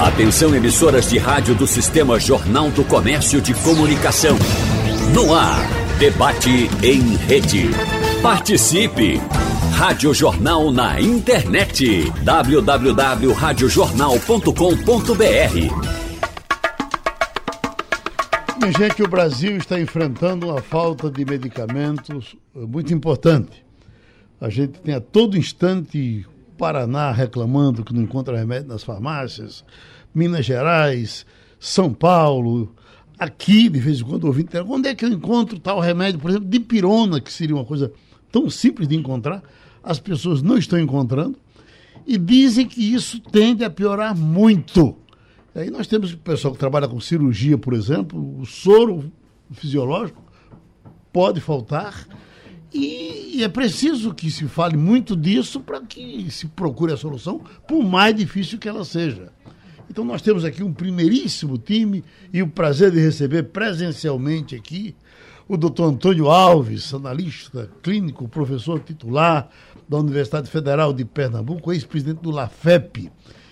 Atenção emissoras de rádio do Sistema Jornal do Comércio de Comunicação. No ar, debate em rede. Participe! Rádio Jornal na internet. www.radiojornal.com.br minha gente, o Brasil está enfrentando uma falta de medicamentos muito importante. A gente tem a todo instante Paraná reclamando que não encontra remédio nas farmácias, Minas Gerais, São Paulo, aqui, de vez em quando, ouvindo, onde é que eu encontro tal remédio, por exemplo, de pirona, que seria uma coisa tão simples de encontrar, as pessoas não estão encontrando, e dizem que isso tende a piorar muito. Aí nós temos o pessoal que trabalha com cirurgia, por exemplo, o soro fisiológico pode faltar. E, e é preciso que se fale muito disso para que se procure a solução, por mais difícil que ela seja. Então nós temos aqui um primeiríssimo time e o prazer de receber presencialmente aqui o doutor Antônio Alves, analista clínico, professor titular da Universidade Federal de Pernambuco, ex-presidente do LAFEP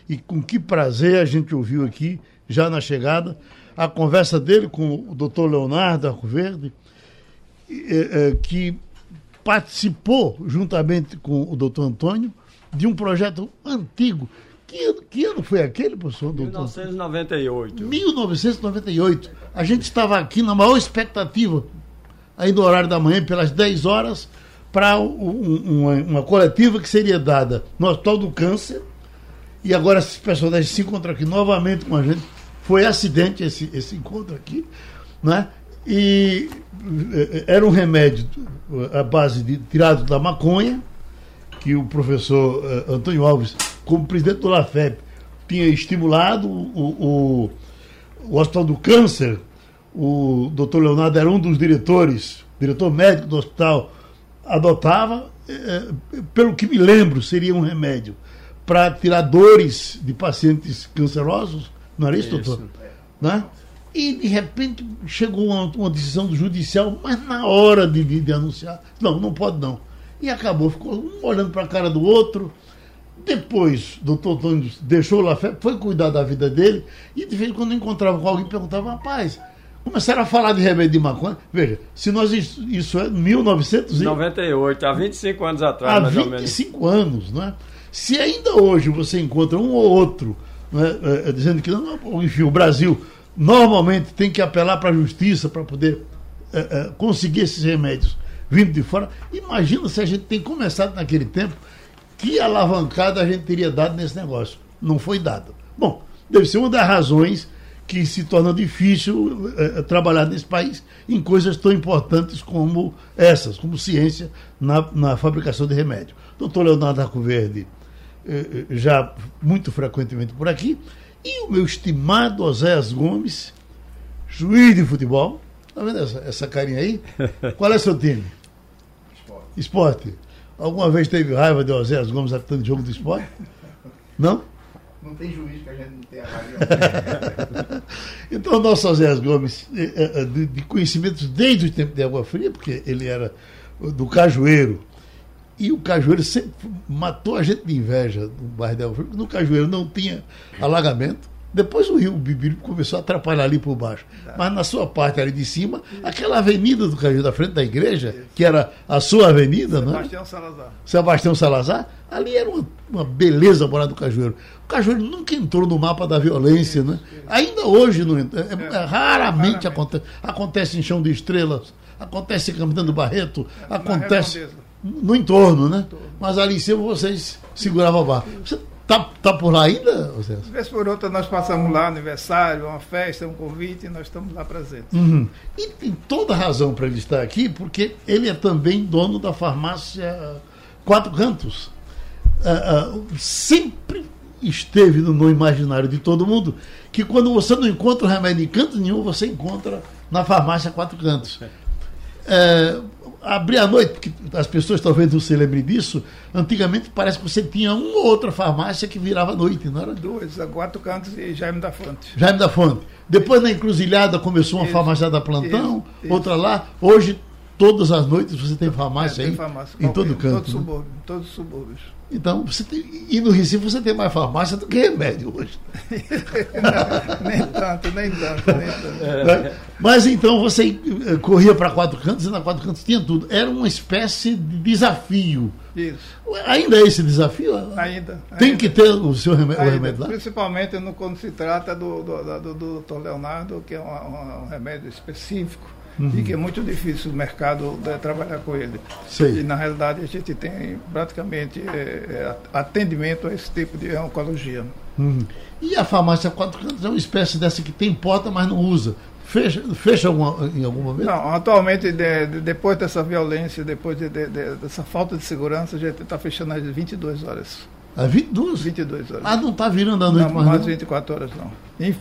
e com que prazer a gente ouviu aqui, já na chegada, a conversa dele com o doutor Leonardo Arcoverde, é, é, que participou, juntamente com o doutor Antônio, de um projeto antigo. Que ano, que ano foi aquele, professor? Doutor? 1998. 1998. A gente estava aqui na maior expectativa, aí no horário da manhã, pelas 10 horas, para um, uma, uma coletiva que seria dada no Hospital do Câncer, e agora esses personagens se encontram aqui novamente com a gente. Foi acidente esse, esse encontro aqui, né? E eh, era um remédio à base de tirado da maconha, que o professor uh, Antônio Alves, como presidente do LAFEP, tinha estimulado o, o, o Hospital do Câncer. O doutor Leonardo era um dos diretores, diretor médico do hospital, adotava, eh, pelo que me lembro, seria um remédio para tirar dores de pacientes cancerosos, não era isso, isso. doutor? Né? E, de repente, chegou uma, uma, decisão do judicial, mas na hora de, de, de, anunciar, não, não pode não. E acabou, ficou um olhando para a cara do outro. Depois, o doutor Antônio deixou lá, foi cuidar da vida dele, e de vez em quando encontrava com alguém, perguntava, rapaz, começaram a falar de remédio de maconha. Veja, se nós isso, é 1998, há 25 anos atrás, há mais 25 ou menos. 25 anos, não é? Se ainda hoje você encontra um ou outro né, é, dizendo que, não, enfim, o Brasil normalmente tem que apelar para a justiça para poder é, é, conseguir esses remédios vindo de fora, imagina se a gente tem começado naquele tempo, que alavancada a gente teria dado nesse negócio. Não foi dado. Bom, deve ser uma das razões que se torna difícil é, trabalhar nesse país em coisas tão importantes como essas, como ciência na, na fabricação de remédio. Doutor Leonardo Arcoverde eh, eh, já muito frequentemente por aqui, e o meu estimado Oséias Gomes, juiz de futebol. Está vendo essa, essa carinha aí? Qual é seu time? Esporte. Esporte. Alguma vez teve raiva de Oséias Gomes apitando jogo de esporte? Não? Não tem juiz que a gente não tenha raiva. então, o nosso Oséias Gomes, eh, de, de conhecimentos desde o tempo de Água Fria, porque ele era do Cajueiro, e o Cajueiro sempre matou a gente de inveja no bairro de Alfredo. No Cajueiro não tinha alagamento. Depois o rio Bibiru começou a atrapalhar ali por baixo. Mas na sua parte ali de cima, aquela avenida do Cajueiro, da frente da igreja, que era a sua avenida, né? Sebastião Salazar. Sebastião Salazar, ali era uma, uma beleza morar do Cajueiro. O Cajueiro nunca entrou no mapa da violência, né? Ainda hoje não entra. É, é, raramente acontece. Acontece em Chão de Estrelas, acontece em Campina do Barreto, acontece no entorno, né? Mas ali em cima vocês seguravam a barra. Você tá, tá por lá ainda, Celso? Vez por outra nós passamos lá, aniversário, uma festa, um convite, e nós estamos lá presentes. Uhum. E tem toda razão para ele estar aqui, porque ele é também dono da farmácia Quatro Cantos. Uh, uh, sempre esteve no, no, imaginário de todo mundo que quando você não encontra remédio em canto nenhum, você encontra na farmácia Quatro Cantos. Uh, abrir a noite, porque as pessoas talvez não se lembrem disso, antigamente parece que você tinha uma ou outra farmácia que virava à noite, não era? Duas, a Quatro Cantos e Jaime da Fonte. Jaime da Fonte. Depois na encruzilhada começou uma isso, farmácia da plantão, isso, outra lá. Hoje todas as noites você tem farmácia É, aí? tem farmácia. Em todo canto. Todo né? subúrbio, todos os subúrbios. Então, você tem, e no Recife você tem mais farmácia do que remédio hoje. nem tanto, nem tanto, nem tanto. né? Mas então você eh, corria para quatro cantos e na quatro cantos tinha tudo. Era uma espécie de desafio. Isso. Ainda é esse desafio? Ainda. Tem ainda. que ter o seu remédio, o remédio lá? Principalmente no, quando se trata do, do, do, do Dr. Leonardo, que é uma- uma- um remédio específico Uhum. e que é muito difícil o mercado eh, trabalhar com ele. Sei. E na realidade a gente tem praticamente eh, atendimento a esse tipo de oncologia. Uhum. E a farmácia quatro cantos é uma espécie dessa que tem porta, mas não usa. Fecha, fecha alguma- em algum momento? Não, atualmente, de- de- depois dessa violência, depois de- de- de- dessa falta de segurança, a gente está fechando às 22 horas. Às 22? 22 horas. Mas não está virando a noite não, mais mais não. 24 horas não.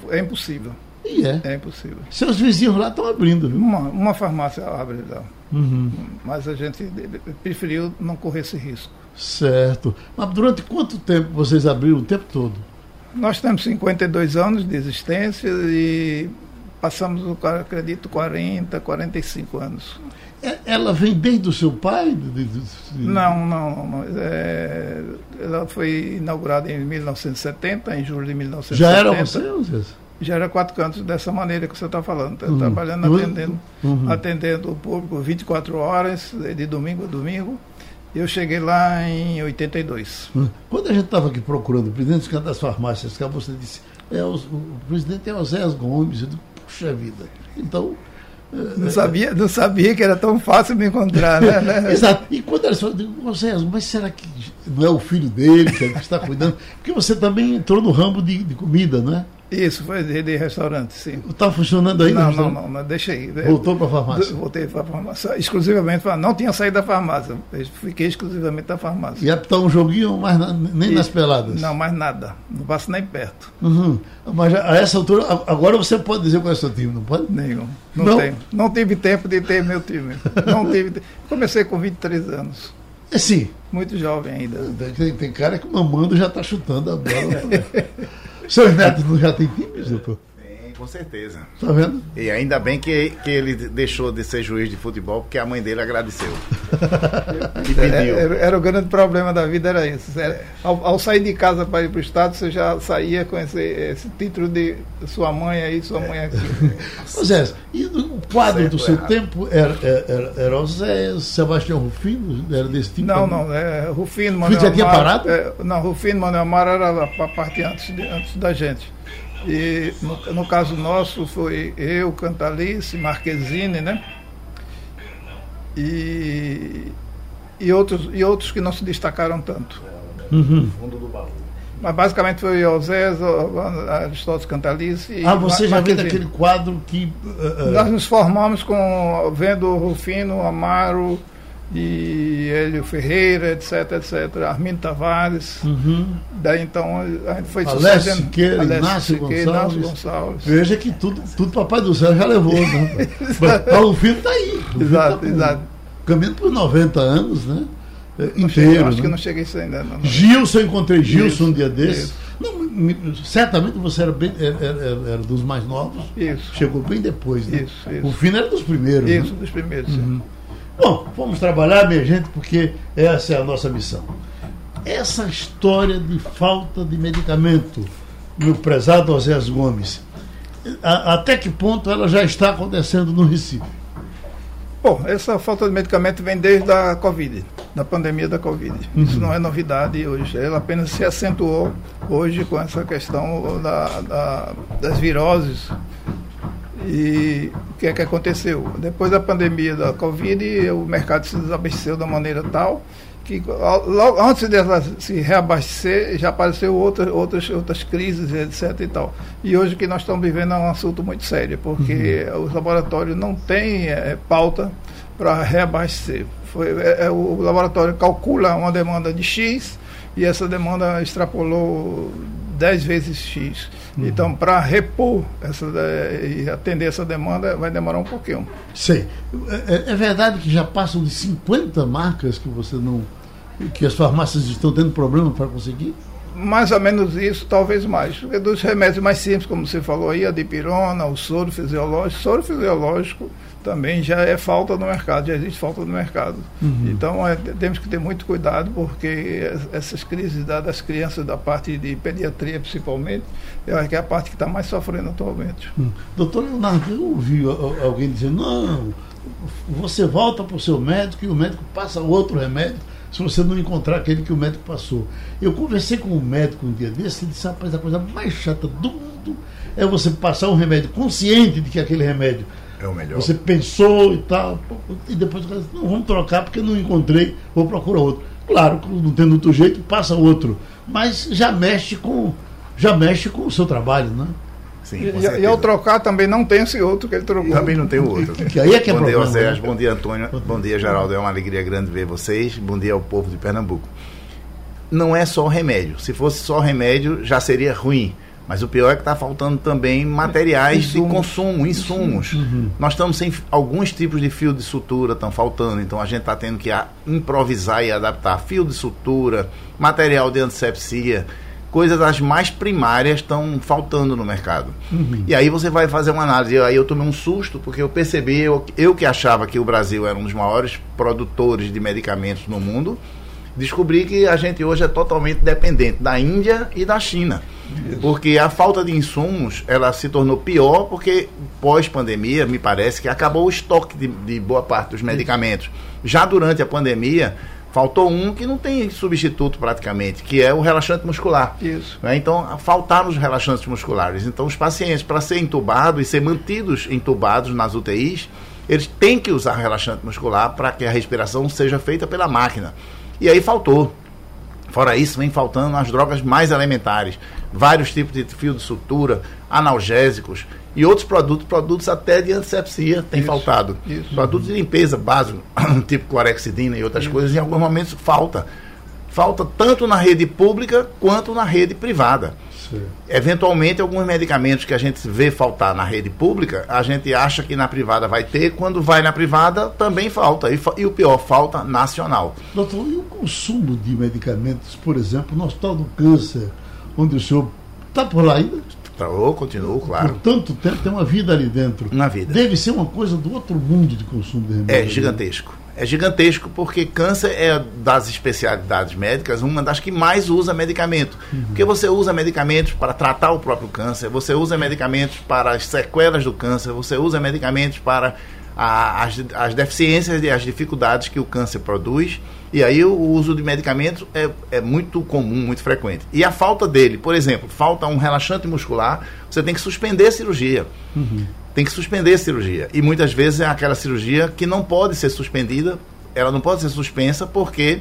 É impossível. E é. É impossível. Seus vizinhos lá estão abrindo, viu? Uma, uma farmácia abre lá. Uhum. Mas a gente preferiu não correr esse risco. Certo. Mas durante quanto tempo vocês abriram o tempo todo? Nós temos 52 anos de existência e passamos, acredito, 40, 45 anos. É- Ela vem desde o seu pai? Não, não. não, é, ela foi inaugurada em 1970, em julho de 1970. Já era você, Zé? Já era quatro cantos dessa maneira que você está falando. tá Uhum. Trabalhando, Uhum. atendendo, Uhum. atendendo o público 24 horas, de domingo a domingo. Eu cheguei lá em 82. Quando a gente estava aqui procurando o presidente das farmácias, que você disse, é, o, o presidente é o Zé Gomes. Eu digo, puxa vida. Então. Não sabia, não sabia que era tão fácil me encontrar, né? Exato. E quando eles falam, eu digo, "Ô, Zé, mas será que não é o filho dele que é que está cuidando? Porque você também entrou no ramo de, de comida, não é? Isso, foi de, de restaurante, sim. Está funcionando ainda? Não, não, não, não, deixei. Voltou para a farmácia. Voltei para a farmácia. Exclusivamente, não tinha saído da farmácia. Fiquei exclusivamente da farmácia. E apitar um joguinho, mas nem nas E- peladas. Não, mais nada. Não passo nem perto. Uhum. Mas a essa altura, agora você pode dizer qual é o seu time, não pode? Nenhum. Não, Não? tenho. Não tive tempo de ter meu time. Não tive. Comecei com 23 anos. É sim. Muito jovem ainda. Tem, tem cara que mamando já está chutando a bola. Seus netos não já têm times, doutor? Com certeza. Tá vendo? E ainda bem que, que ele deixou de ser juiz de futebol, porque a mãe dele agradeceu. e É, pediu. Era, era o grande problema da vida, era isso. Era- ao, ao sair de casa para ir para o Estado, você já saía com esse, esse título de sua mãe aí, sua mãe aqui. Zé, e o quadro Certo do seu errado? tempo era, era, era o Zé Sebastião Rufino? Era desse tipo? Não, também? não, é, Rufino, Rufino já tinha Amaro, parado? é, não, Rufino, Manuel Amaro era a pa- parte antes, de- antes da gente. E no, no caso nosso foi eu, Cantalice, Marquezine, né? E, e, outros, e outros que não se destacaram tanto. Uhum. Fundo do baú. Mas basicamente foi Osés, Aristóteles Cantalice e Ah, você já Marquezine. daquele quadro que. ah, ah, Nós nos formamos com vendo Rufino, Amaro e Hélio Ferreira, etc, etc, Armindo Tavares. uhum. Daí então a gente foi Alessio Siqueira, Inácio Siqueira, Gonçalves. Inácio Gonçalves. Veja que tudo, tudo Papai do Céu já levou. Né? Mas o Rufino está aí. Rufino Exato, tá exato. Caminhando por 90 anos, né? É, cheguei- Inteiro. acho né? que não cheguei isso ainda. Não, não. Gilson, eu encontrei Gilson Isso, um dia desses. Não, me- certamente você era, bem, era, era- era dos mais novos. Isso. Chegou bem depois, né? Isso, isso. O Fino era dos primeiros. Isso, Né? dos primeiros. sim. Bom, vamos trabalhar, minha gente, porque essa é a nossa missão. Essa história de falta de medicamento, meu prezado Osés Gomes, a- até que ponto ela já está acontecendo no Recife? Bom, essa falta de medicamento vem desde a Covid, da pandemia da Covid. Isso não é novidade hoje. Ela apenas se acentuou hoje com essa questão da, da- das viroses. E o que é que aconteceu? Depois da pandemia da Covid, o mercado se desabasteceu da maneira tal que logo antes dela se reabastecer, já apareceu outras, outras, outras crises, etc. e tal. E hoje o que nós estamos vivendo é um assunto muito sério, porque os laboratórios não têm eh, pauta para reabastecer. Foi, é- é o laboratório calcula uma demanda de X e essa demanda extrapolou 10 vezes X. Então, para repor essa, e atender essa demanda, vai demorar um pouquinho. Sei. É, é verdade que já passam de 50 marcas que você não. que as farmácias estão tendo problema para conseguir? Mais ou menos isso, talvez mais. Porque dos remédios mais simples, como você falou aí, a dipirona, o soro fisiológico. Soro fisiológico também já é falta no mercado, já existe falta no mercado. Uhum. Então é, temos que ter muito cuidado, porque essas crises da, das crianças, da parte de pediatria principalmente, eu acho que é a parte que está mais sofrendo atualmente. Hum. Doutor Leonardo, eu ouvi alguém dizendo, não, você volta para o seu médico e o médico passa outro remédio se você não encontrar aquele que o médico passou. Eu conversei com um médico um dia desse e disse, rapaz, a coisa mais chata do mundo é você passar um remédio consciente de que aquele remédio É o melhor. você pensou e tal, e depois o cara disse, não, vamos trocar porque não encontrei, vou procurar outro. Claro, não tendo outro jeito, passa outro. Mas já mexe com, já mexe com o seu trabalho, né? Sim, E, com e- e ao trocar também não tem esse outro que ele trocou. Também não tem o outro. Que aí é que é bom dia, problema, Oséias. né? Bom dia, Antônio. Bom dia, Geraldo. É uma alegria grande ver vocês. Bom dia ao povo de Pernambuco. Não é só o remédio. Se fosse só o remédio, já seria ruim. Mas o pior é que está faltando também materiais de Insumos. consumo, insumos. Nós estamos sem alguns tipos de fio de sutura estão faltando, então a gente está tendo que improvisar e adaptar fio de sutura, material de antisepsia, coisas as mais primárias estão faltando no mercado. E aí você vai fazer uma análise. Aí eu tomei um susto porque eu percebi, eu, eu que achava que o Brasil era um dos maiores produtores de medicamentos no mundo, descobri que a gente hoje é totalmente dependente da Índia e da China. Porque a falta de insumos, ela se tornou pior porque pós-pandemia, me parece que acabou o estoque de, de boa parte dos medicamentos. Já durante a pandemia, faltou um que não tem substituto praticamente, que é o relaxante muscular. Isso. né? Então, faltaram os relaxantes musculares. Então, os pacientes, para ser entubados e ser mantidos entubados nas UTIs, eles têm que usar relaxante muscular para que a respiração seja feita pela máquina. E aí faltou. Fora isso, vem faltando as drogas mais elementares, vários tipos de fio de sutura, analgésicos e outros produtos, produtos até de antisepsia tem Isso, faltado. isso. Produtos de limpeza básicos, tipo clorexidina e outras coisas, em alguns momentos falta. Falta tanto na rede pública quanto na rede privada. Certo. Eventualmente, alguns medicamentos que a gente vê faltar na rede pública, a gente acha que na privada vai ter, quando vai na privada também falta. E, e o pior, falta nacional. Doutor, e o consumo de medicamentos, por exemplo, no Hospital do Câncer, onde o senhor está por lá ainda, Eu continuo, por claro, tanto tempo, tem uma vida ali dentro. na vida. Deve ser uma coisa do outro mundo de consumo de remédio. É gigantesco. É gigantesco porque câncer é das especialidades médicas uma das que mais usa medicamento. Porque você usa medicamentos para tratar o próprio câncer, você usa medicamentos para as sequelas do câncer, você usa medicamentos para a- as, as deficiências e as dificuldades que o câncer produz. E aí o uso de medicamentos é, é muito comum, muito frequente. E a falta dele, por exemplo, falta um relaxante muscular, você tem que suspender a cirurgia tem que suspender a cirurgia. E muitas vezes é aquela cirurgia que não pode ser suspendida, ela não pode ser suspensa porque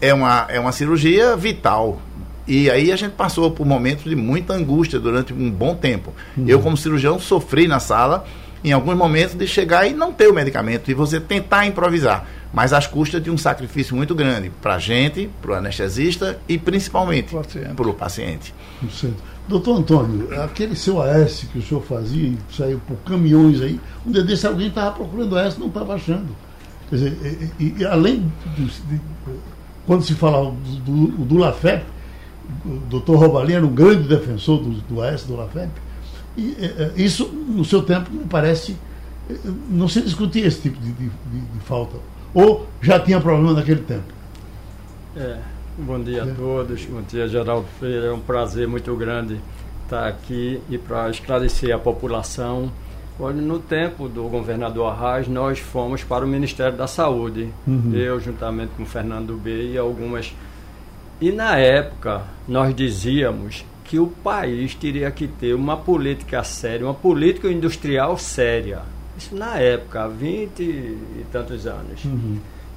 é uma, é uma cirurgia vital. E aí a gente passou por momentos de muita angústia durante um bom tempo. Eu, como cirurgião, sofri na sala em alguns momentos de chegar e não ter o medicamento e você tentar improvisar, mas às custas de um sacrifício muito grande para a gente, para o anestesista e principalmente Paciente. para o paciente. Certo. Doutor Antônio, aquele seu AS que o senhor fazia e saiu por caminhões aí, um dia desse alguém estava procurando e não estava achando. Quer dizer, e, e- e além de, quando se falava do, do, do LAFEP, o doutor Robalinha era um grande defensor do, do AS, do LAFEP, e isso, no seu tempo, me parece, não se discutia esse tipo de, de- de- de falta. Ou já tinha problema naquele tempo. É, bom dia a todos, bom dia Geraldo Freire, é um prazer muito grande estar aqui e para esclarecer a população. Olha, no tempo do governador Arraes, nós fomos para o Ministério da Saúde, Uhum. eu juntamente com o Fernando B e algumas. E na época nós dizíamos que o país teria que ter uma política séria, uma política industrial séria. Isso na época, há 20 e tantos anos.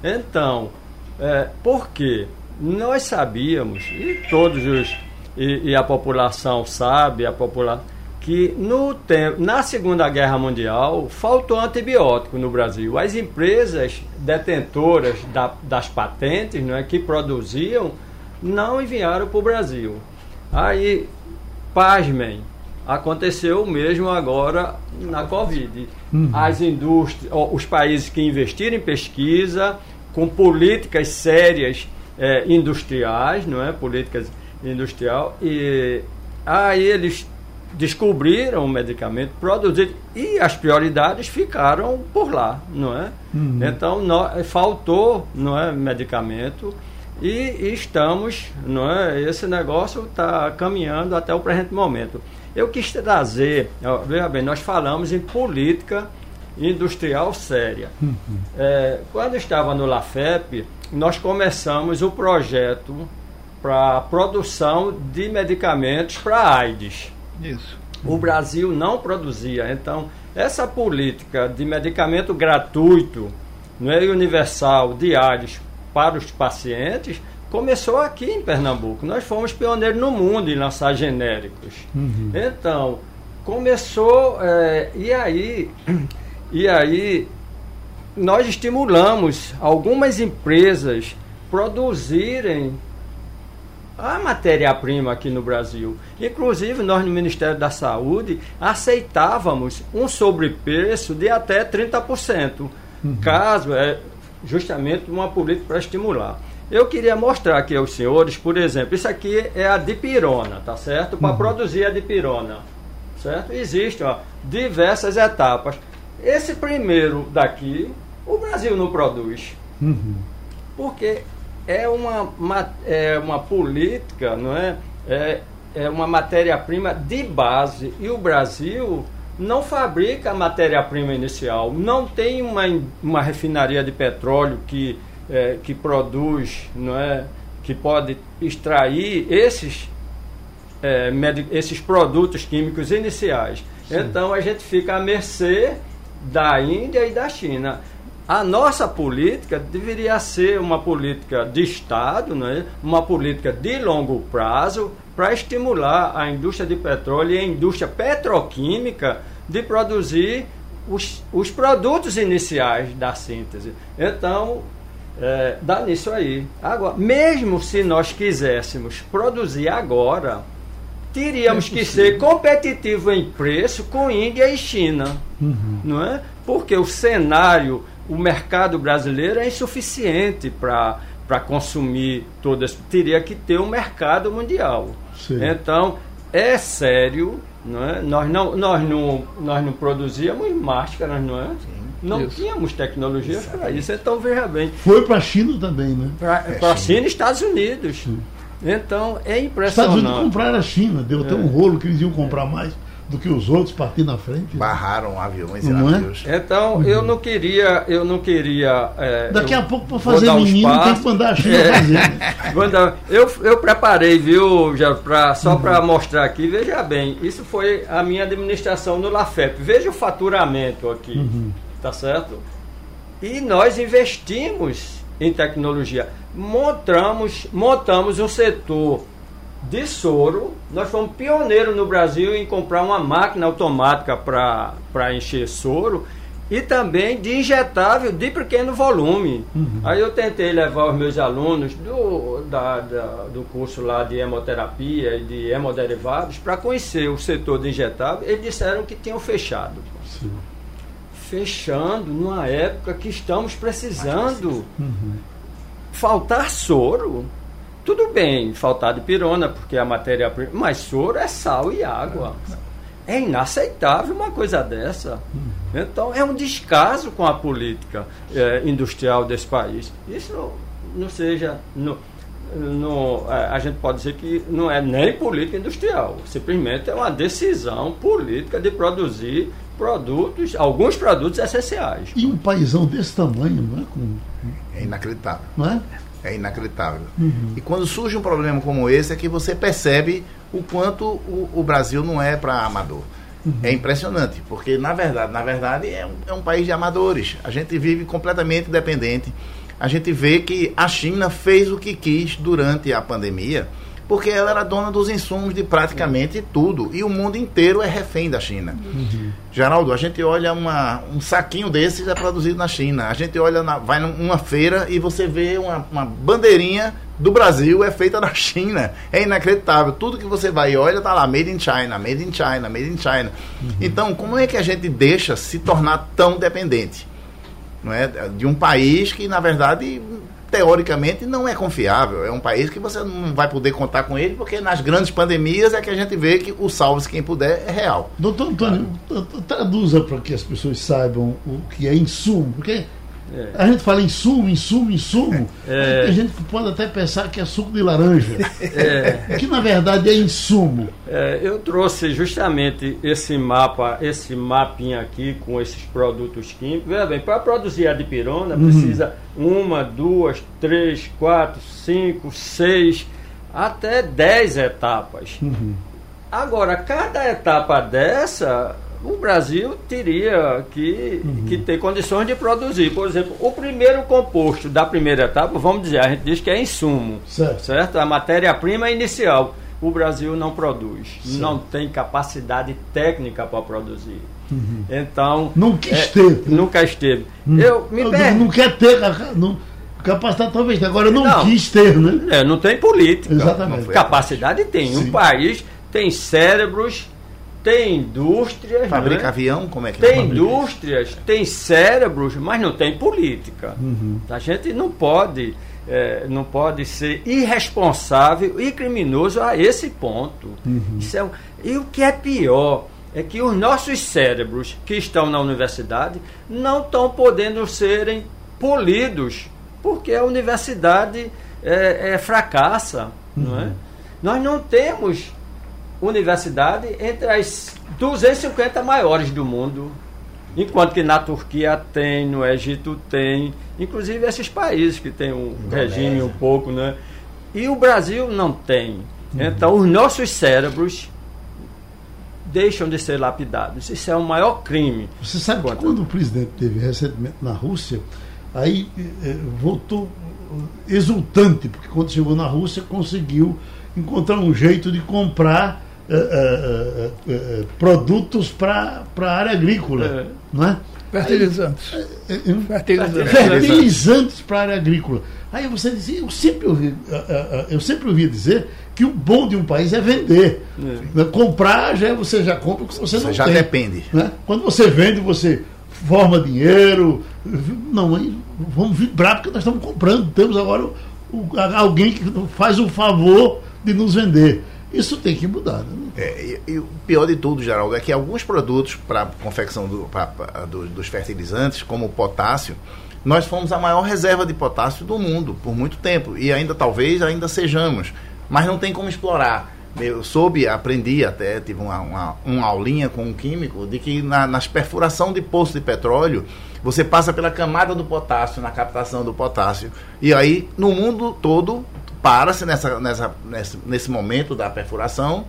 Então, é, por quê? Nós sabíamos, e todos os. E, e a população sabe, a população, que no tempo, na Segunda Guerra Mundial faltou antibiótico no Brasil. As empresas detentoras da- das patentes não é, que produziam não enviaram para o Brasil. Aí, pasmem, aconteceu o mesmo agora na Covid. As indústrias, os países que investiram em pesquisa, com políticas sérias eh, industriais, não é? Políticas industrial, e aí eles descobriram o medicamento, produziram e as prioridades ficaram por lá, não é? Uhum. Então no, faltou, não é, medicamento e, e, estamos, não é? Esse negócio está caminhando até o presente momento. Eu quis trazer, veja bem, nós falamos em política industrial séria. Uhum. É, quando estava no LAFEP, nós começamos o projeto para produção de medicamentos para AIDS. Isso. O Brasil não produzia. Então, essa política de medicamento gratuito, não é universal, de AIDS para os pacientes, começou aqui em Pernambuco. Nós fomos pioneiros no mundo em lançar genéricos. Uhum. Então, começou, é, e aí, e aí nós estimulamos algumas empresas produzirem a matéria-prima aqui no Brasil. Inclusive, nós no Ministério da Saúde aceitávamos um sobrepreço de até 30%, uhum. caso é justamente uma política para estimular. Eu queria mostrar aqui aos senhores, por exemplo, isso aqui é a dipirona, tá certo? Para uhum. produzir a dipirona, certo? Existem ó, diversas etapas. Esse primeiro daqui, o Brasil não produz. Uhum. Porque é uma, é uma política, não é? É, é uma matéria-prima de base. E o Brasil não fabrica a matéria-prima inicial. Não tem uma, uma refinaria de petróleo que, é, que produz, não é? que pode extrair esses, é, esses produtos químicos iniciais. Sim. Então a gente fica à mercê da Índia e da China. A nossa política deveria ser uma política de Estado, né? uma política de longo prazo, para estimular a indústria de petróleo e a indústria petroquímica de produzir os, os produtos iniciais da síntese. Então, é, dá nisso aí. Agora, mesmo se nós quiséssemos produzir agora, teríamos é que ser competitivo em preço com Índia e China, uhum. não é? Porque o cenário o mercado brasileiro é insuficiente para consumir todas. Teria que ter um mercado mundial. Sim. Então, é sério, não é? Nós, não, nós, não, nós não produzíamos máscaras, não é? Sim. Não isso. tínhamos tecnologia para isso, então veja bem. Foi para a China também, né? Para é, a China e Estados Unidos. Sim. Então é impressionante. Estados Unidos compraram a China, deu é. até um rolo que eles iam comprar mais do que os outros partir na frente. Barraram aviões não e é? navios. É? Então uhum. eu não queria, eu não queria. É, Daqui a pouco para fazer menino tem que mandar a China é, fazer. Né? eu, eu preparei, viu, já pra, só uhum. para mostrar aqui. Veja bem, isso foi a minha administração no Lafep. Veja o faturamento aqui, uhum. tá certo? E nós investimos em tecnologia. Montamos, montamos um setor de soro. Nós fomos pioneiros no Brasil em comprar uma máquina automática para encher soro e também de injetável de pequeno volume. Uhum. Aí eu tentei levar os meus alunos do, da, da, do curso lá de hemoterapia e de hemoderivados para conhecer o setor de injetável. Eles disseram que tinham fechado. Sim. Fechando numa época que estamos precisando. Uhum. Faltar soro. Tudo bem, faltar de pirona, porque a matéria mas soro é sal e água. É inaceitável uma coisa dessa. Então é um descaso com a política é, industrial desse país. Isso não, não seja. Não, é, a gente pode dizer que não é nem política industrial, simplesmente é uma decisão política de produzir produtos, alguns produtos essenciais. E um paizão desse tamanho, não é? Com... É inacreditável. Não é? É inacreditável. Uhum. E quando surge um problema como esse, é que você percebe o quanto o, o Brasil não é para amador. Uhum. É impressionante, porque na verdade, na verdade é um, é um país de amadores. A gente vive completamente dependente. A gente vê que a China fez o que quis durante a pandemia porque ela era dona dos insumos de praticamente tudo. E o mundo inteiro é refém da China. Uhum. Geraldo, a gente olha uma, um saquinho desses é produzido na China. A gente olha, na, vai numa feira e você vê uma, uma bandeirinha do Brasil é feita na China. É inacreditável. Tudo que você vai e olha está lá, made in China, made in China, made in China. Uhum. Então, como é que a gente deixa se tornar tão dependente? Não é? De um país que, na verdade, teoricamente não é confiável. É um país que você não vai poder contar com ele, porque nas grandes pandemias é que a gente vê que o salve-se quem puder é real. Doutor Antônio, traduza para que as pessoas saibam o que é insumo, porque é. A gente fala insumo, insumo, insumo. É. Tem gente que pode até pensar que é suco de laranja. É. Que na verdade é insumo. É, eu trouxe justamente esse mapa, esse mapinha aqui com esses produtos químicos. Veja bem, para produzir a dipirona uhum. precisa uma, duas, três, quatro, cinco, seis, até dez etapas. Uhum. Agora, cada etapa dessa o Brasil teria que, uhum. que ter condições de produzir. Por exemplo, o primeiro composto da primeira etapa, vamos dizer, a gente diz que é insumo, certo? certo? A matéria-prima inicial. O Brasil não produz, certo. não tem capacidade técnica para produzir. Uhum. Então. Nunca é, esteve. Nunca esteve. Hum. Eu me não, não, quer ter. Não, capacidade talvez agora não, não quis ter, né? É, não tem política. Exatamente. Capacidade tem. Sim. Um país tem cérebros tem indústrias. Fabrica é? avião? Como é que Tem indústrias, tem cérebros, mas não tem política. Uhum. A gente não pode. É, não pode ser irresponsável e criminoso a esse ponto. Uhum. Isso é, e o que é pior é que os nossos cérebros que estão na universidade não estão podendo serem polidos, porque a universidade é, é fracassa. Uhum. Não é? Uhum. Nós não temos universidade entre as 250 maiores do mundo. Enquanto que na Turquia tem, no Egito tem, inclusive esses países que têm um regime um pouco, né? E o Brasil não tem. Uhum. Então os nossos cérebros deixam de ser lapidados. Isso é o maior crime. Você sabe que quando o presidente teve recentemente na Rússia, aí eh, voltou exultante, porque quando chegou na Rússia conseguiu encontrar um jeito de comprar uh, uh, produtos para a área agrícola. É. Não é? Fertilizantes. Fertilizantes. Fertilizantes para a área agrícola. Aí você dizia, eu sempre ouvi, eu sempre ouvi dizer que o bom de um país é vender. É. Comprar, já, você já compra o que você, você não já tem. depende. Né? Quando você vende, você forma dinheiro. Não, vamos vibrar porque nós estamos comprando. Temos agora o, o, alguém que faz o favor de nos vender. Isso tem que mudar. Né? É, e, e, o pior de tudo, Geraldo, é que alguns produtos para confecção do, pra, pra, do, dos fertilizantes, como o potássio, nós fomos a maior reserva de potássio do mundo por muito tempo e ainda talvez ainda sejamos, mas não tem como explorar. Eu soube, aprendi até, tive uma, uma, uma aulinha com um químico de que na, nas perfuração de poço de petróleo você passa pela camada do potássio, na captação do potássio, e aí no mundo todo para-se nessa, nessa, nesse, nesse momento da perfuração,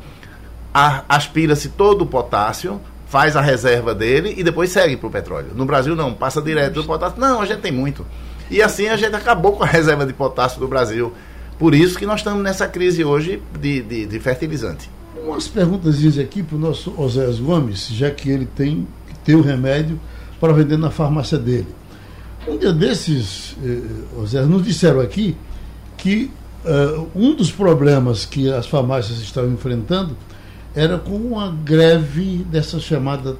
aspira-se todo o potássio, faz a reserva dele e depois segue para o petróleo. No Brasil não, passa direto do potássio. Não, a gente tem muito. E assim a gente acabou com a reserva de potássio do Brasil. Por isso que nós estamos nessa crise hoje de, de, de fertilizante. Umas perguntas aqui para o nosso Osés Gomes, já que ele tem que ter o remédio para vender na farmácia dele. Um dia desses, eh, Osés, nos disseram aqui que uh, um dos problemas que as farmácias estavam enfrentando era com a greve dessa chamada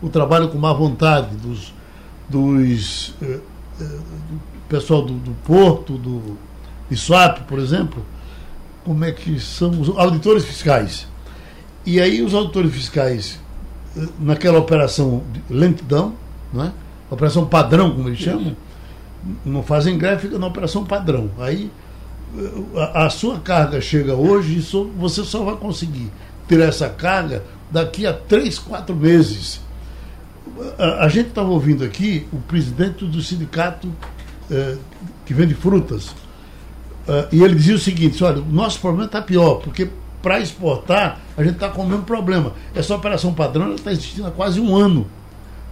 o trabalho com má vontade dos, dos uh, uh, do pessoal do, do Porto, do ISWAP, por exemplo, como é que são os auditores fiscais. E aí os auditores fiscais, naquela operação lentidão, né? operação padrão, como eles chamam, não fazem greve, fica na operação padrão. Aí a, a sua carga chega hoje e você só vai conseguir ter essa carga daqui a três, quatro meses. A, a gente estava ouvindo aqui o presidente do sindicato eh, que vende frutas. Eh, e ele dizia o seguinte: olha, o nosso problema está pior, porque para exportar a gente está com o mesmo problema. Essa operação padrão está existindo há quase um ano.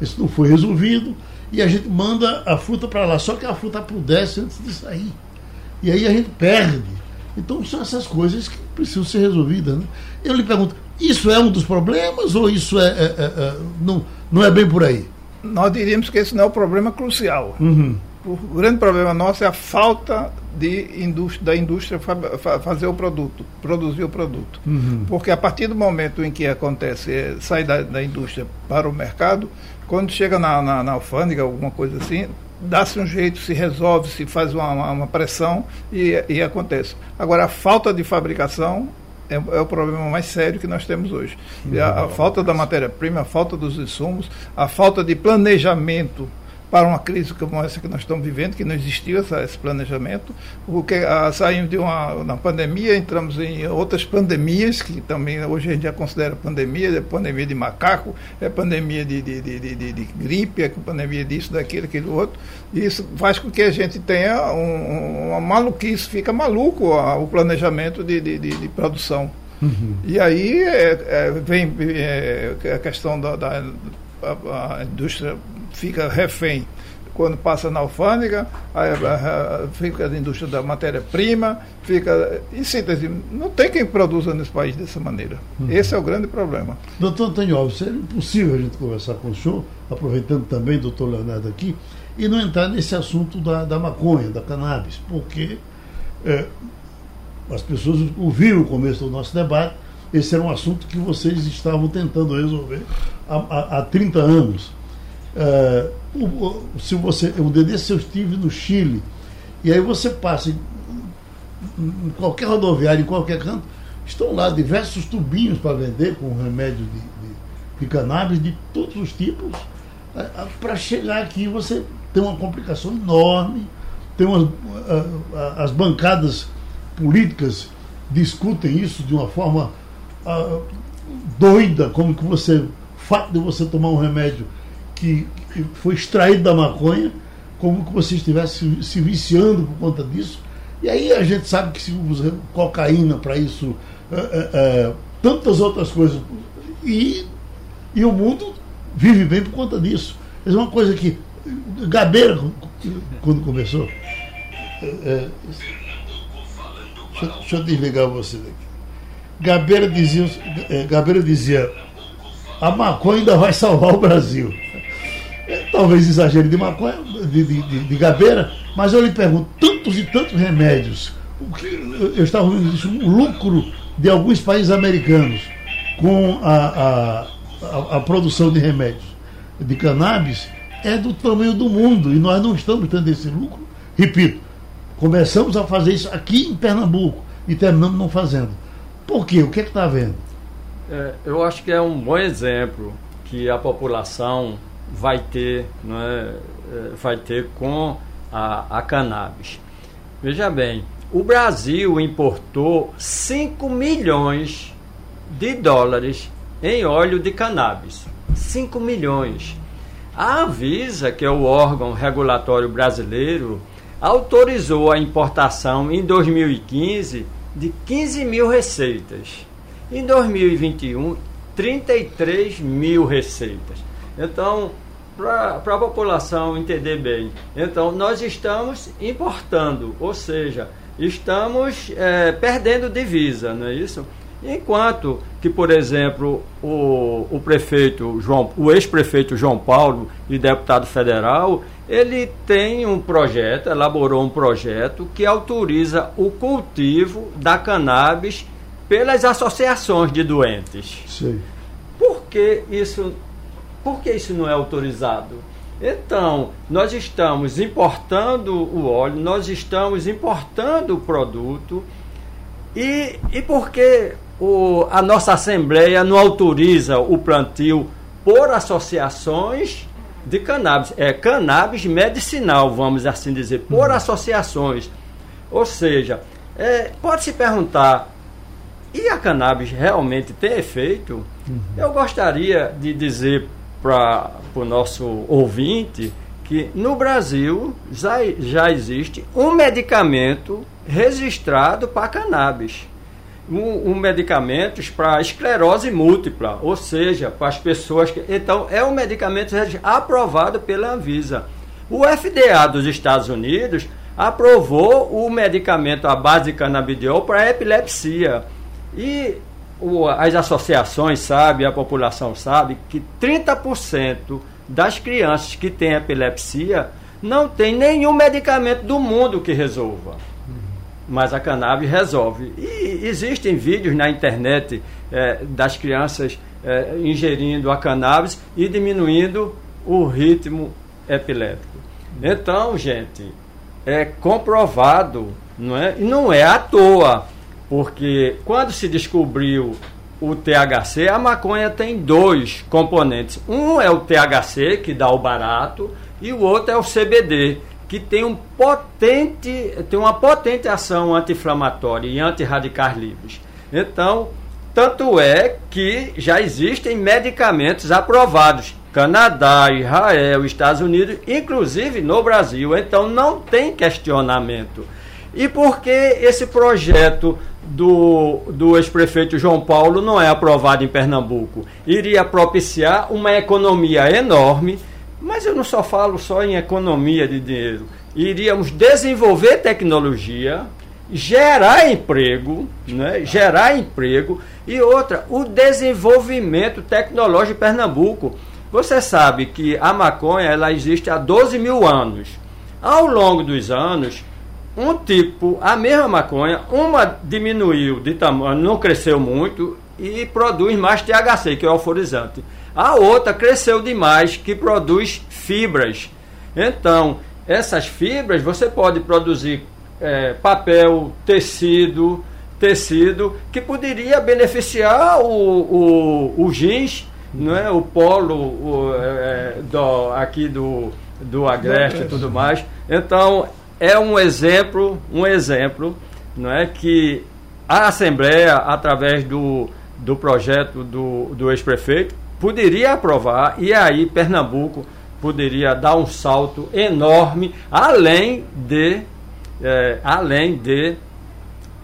Isso não foi resolvido e a gente manda a fruta para lá, só que a fruta apodrece antes de sair. E aí a gente perde. Então são essas coisas que precisam ser resolvidas. Né? Eu lhe pergunto, isso é um dos problemas ou isso é, é, é, é não, não é bem por aí? Nós diríamos que esse não é o problema crucial. Uhum. O grande problema nosso é a falta de indústria, da indústria fa fazer o produto, produzir o produto. Uhum. Porque a partir do momento em que acontece, é, sai da, da indústria para o mercado, quando chega na, na, na alfândega, alguma coisa assim, dá-se um jeito, se resolve, se faz uma, uma pressão e, e acontece. Agora, a falta de fabricação é, é, o problema mais sério que nós temos hoje. A, a falta da matéria-prima, a falta dos insumos, a falta de planejamento para uma crise como essa que nós estamos vivendo, que não existiu essa, esse planejamento, porque ah, saímos de uma, uma pandemia, entramos em outras pandemias, que também hoje a gente já considera pandemia, é pandemia de macaco, é pandemia de, de, de, de, de gripe, é pandemia disso, daquilo, aquilo outro, e isso faz com que a gente tenha um, uma maluquice, fica maluco a, o planejamento de, de, de, de produção. Uhum. E aí é, é, vem é, a questão da, da a, a indústria fica refém quando passa na alfândega, aí, fica a indústria da matéria-prima, fica. Em síntese, não tem quem produza nesse país dessa maneira. Uhum. Esse é o grande problema. Doutor Antônio Alves, seria impossível a gente conversar com o senhor, aproveitando também o doutor Leonardo aqui, e não entrar nesse assunto da, da maconha, da cannabis, porque é, as pessoas ouviram o começo do nosso debate, esse era um assunto que vocês estavam tentando resolver há, há, há 30 anos. É, se você, um dia desse eu estive no Chile, e aí você passa em, em qualquer rodoviária, em qualquer canto, estão lá diversos tubinhos para vender com remédio de, de, de cannabis de todos os tipos. É, é, para chegar aqui você tem uma complicação enorme, tem umas, as bancadas políticas discutem isso de uma forma doida, como que você, o fato de você tomar um remédio que, foi extraído da maconha, como que você estivesse se viciando por conta disso. E aí a gente sabe que se usa cocaína para isso, é, é, é, tantas outras coisas. E, e o mundo vive bem por conta disso. É uma coisa que. Gabeira, quando começou. É, é deixa, deixa, eu desligar você daqui. Gabeira dizia, é, Gabeira dizia: a maconha ainda vai salvar o Brasil talvez exagere de maconha, de, de, de, de gabeira, mas eu lhe pergunto, tantos e tantos remédios, eu estava vendo isso, um lucro de alguns países americanos com a, a, a, a produção de remédios de cannabis é do tamanho do mundo e nós não estamos tendo esse lucro. Repito, começamos a fazer isso aqui em Pernambuco e terminamos não fazendo. Por quê? O que é está vendo? É, eu acho que é um bom exemplo que a população vai ter, é, vai ter com a, a cannabis. Veja bem, o Brasil importou 5 milhões de dólares em óleo de cannabis. 5 milhões. A Anvisa, que é o órgão regulatório brasileiro, autorizou a importação em 2015 de 15 mil receitas. Em 2021, 33 mil receitas. Então, para a população entender bem, então nós estamos importando, ou seja, estamos é, perdendo divisa, não é isso? Enquanto que, por exemplo, o, o prefeito João, o ex-prefeito João Paulo e deputado federal, ele tem um projeto, elaborou um projeto que autoriza o cultivo da cannabis pelas associações de doentes. Sim. Por que isso por que isso não é autorizado? Então, nós estamos importando o óleo, nós estamos importando o produto e, e por que o, a nossa Assembleia não autoriza o plantio por associações de cannabis? É cannabis medicinal, vamos assim dizer, por uhum. associações. Ou seja, é, pode se perguntar, e a cannabis realmente tem efeito? Uhum. Eu gostaria de dizer para o nosso ouvinte que no Brasil já, já existe um medicamento registrado para cannabis. Um, um medicamento para esclerose múltipla, ou seja, para as pessoas que. Então, é um medicamento aprovado pela Anvisa. O FDA dos Estados Unidos aprovou o medicamento à base de canabidiol para epilepsia. E o, as associações sabem, a população sabe, que 30% das crianças que têm epilepsia não tem nenhum medicamento do mundo que resolva. Mas a cannabis resolve. E existem vídeos na internet é, das crianças é, ingerindo a cannabis e diminuindo o ritmo epilético. Então, gente, é comprovado, não é? E não é à toa, porque quando se descobriu o THC, a maconha tem dois componentes. Um é o THC, que dá o barato, e o outro é o CBD, que tem um potente, tem uma potente ação anti-inflamatória e anti-radicais livres. Então, tanto é que já existem medicamentos aprovados. Canadá, Israel, Estados Unidos, inclusive no Brasil. Então não tem questionamento. E por que esse projeto do, do ex-prefeito João Paulo não é aprovado em Pernambuco? Iria propiciar uma economia enorme, mas eu não só falo só em economia de dinheiro. Iríamos desenvolver tecnologia, gerar emprego, né? gerar emprego e outra, o desenvolvimento tecnológico de Pernambuco. Você sabe que a maconha ela existe há 12 mil anos. Ao longo dos anos, um tipo, a mesma maconha, uma diminuiu de tamanho, não cresceu muito e produz mais THC, que é o alforizante. A outra cresceu demais, que produz fibras. Então, essas fibras você pode produzir é, papel, tecido, tecido, que poderia beneficiar o, o, o jeans, não é? o polo o, é, do, aqui do, do Agreste e tudo mais. Então, é um exemplo, um exemplo, não é? que a Assembleia, através do, do projeto do, do ex-prefeito, poderia aprovar e aí Pernambuco poderia dar um salto enorme, além de é, além de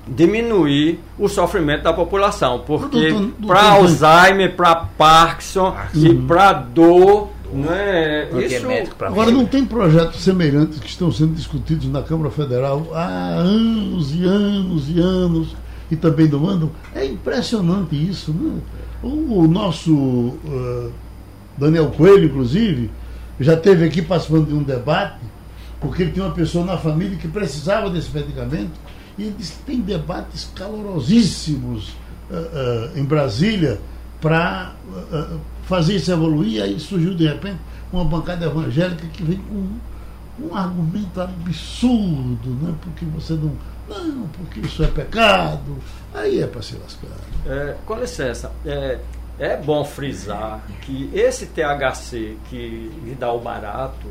diminuir o sofrimento da população, porque para Alzheimer, para Parkinson uhum. e para dor, né, isso... Agora não tem projetos semelhantes que estão sendo discutidos na Câmara Federal há anos e anos e anos e também do ano. É impressionante isso, né? O, o nosso uh, Daniel Coelho, inclusive, já teve aqui participando de um debate porque ele tinha uma pessoa na família que precisava desse medicamento, e ele disse que tem debates calorosíssimos uh, uh, em Brasília para uh, fazer isso evoluir, aí surgiu de repente uma bancada evangélica que vem com um argumento absurdo, né? porque você não. Não, porque isso é pecado, aí é para se lascar. É, com licença, é, é bom frisar que esse THC que lhe dá o barato,